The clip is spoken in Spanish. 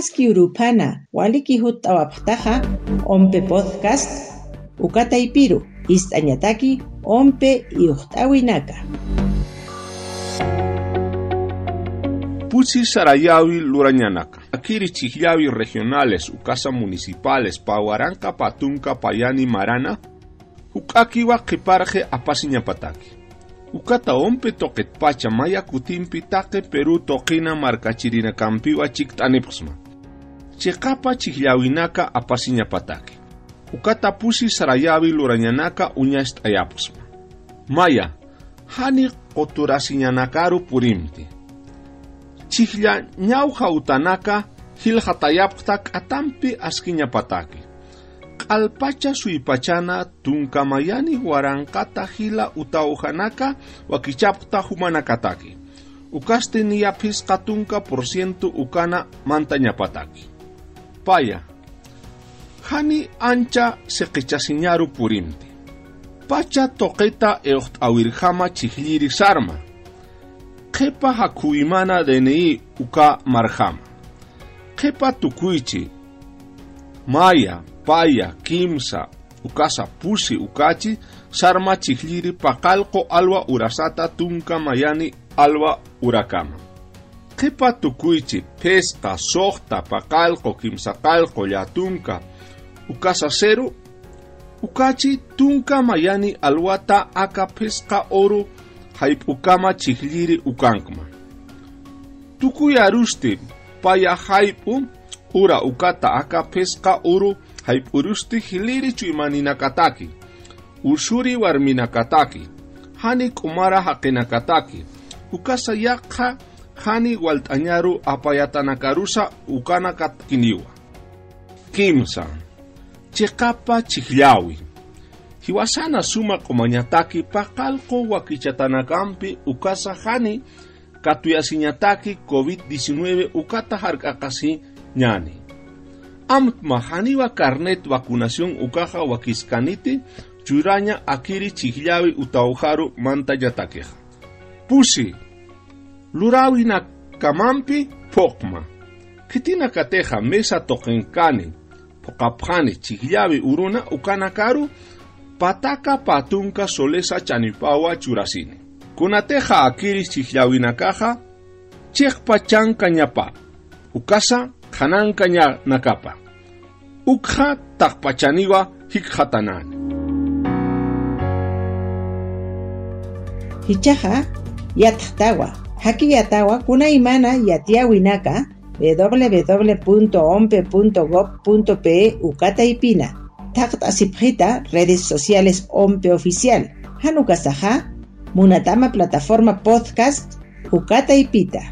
Maski urupana waliki hutawaptaja ompe podcast ukata ipiru istañataki ompe iuhtawinaka. Pusi Sarayawi Lurañanaca. Akiri Chihlawi regionales, Ukasa municipales, Pahuaranca, Patunca, Payani, Marana, Ukakiwa Kiparje Apasiñapataki. Ukata ompe toket pacha maya kutimpi take Peru tokina markachirina kampiwa chiktanipsma. chekapa chihilawinaka apasinya patake. Ukatapusi sarayawi luranyanaka unyast ayapusma. Maya, hani koturasinyanakaru purimti. Chihilya nyauha utanaka hilhatayaptak atampi askinya Q'alpacha Alpacha suipachana tunka mayani warankata hila utawhanaka wakichapta humanakataki. Ukaste ni yapis katunka porciento ukana mantanya. Paya. Hani ancha seqichasinyaru purimti. Pacha toqeta eocht awirjama chihliri sarma. Kepa hakuimana DNI uka marjama. Kepa tukuichi. Maya, paya, kimsa, ukasa pusi ukachi, sarma chihliri pakalko alwa urasata tunka mayani alwa urakama. Qipa tukuychi pesta, soqta, paqalqo, kimsaqalqo, llatunka, ukasaseru, ukachi tunka mayani alwata aka pesqa oru haip'ukama chiqlliri ukankma. Tukuya Rusti paya haip'u ura ukata aka pesqa oru haip'urushti qillirichu imaninakataki, ushuri warminakataki, hani kumara haqinakataki, ukasa Yakha. Hani waltañaru apayatanakarusa ukanakatkiniwa. Kimsa. Chikapa chihlawi. Hiwasana suma komanyataki pakalko wakichatanakampi ukasa hani katuyasiñataki COVID-19 ukata harkakasi ñani. Amtma haniwa carnet vacunación ukaja wakiskaniti churaña akiri utaujaru manta yatakeja. Pusi, lurawina kamampi pokma. Kitina kateja mesa tokenkani, pokapjani chihlawi uruna ukanakaru pataka patunka solesa chanipawa churasini. Kunateja akiri chihlawina kaja, chekpa chanka ukasa hananka ña nakapa. Ukha takpachaniwa hikhatanani. Hichaja yatjtawa. Haki yatawa kuna imana yatiawinaka www.ompe.gov.pe ukata ipina. Takt asipjita redes sociales Ompe Oficial. Hanukasaja Munatama plataforma podcast Ukata Ipita.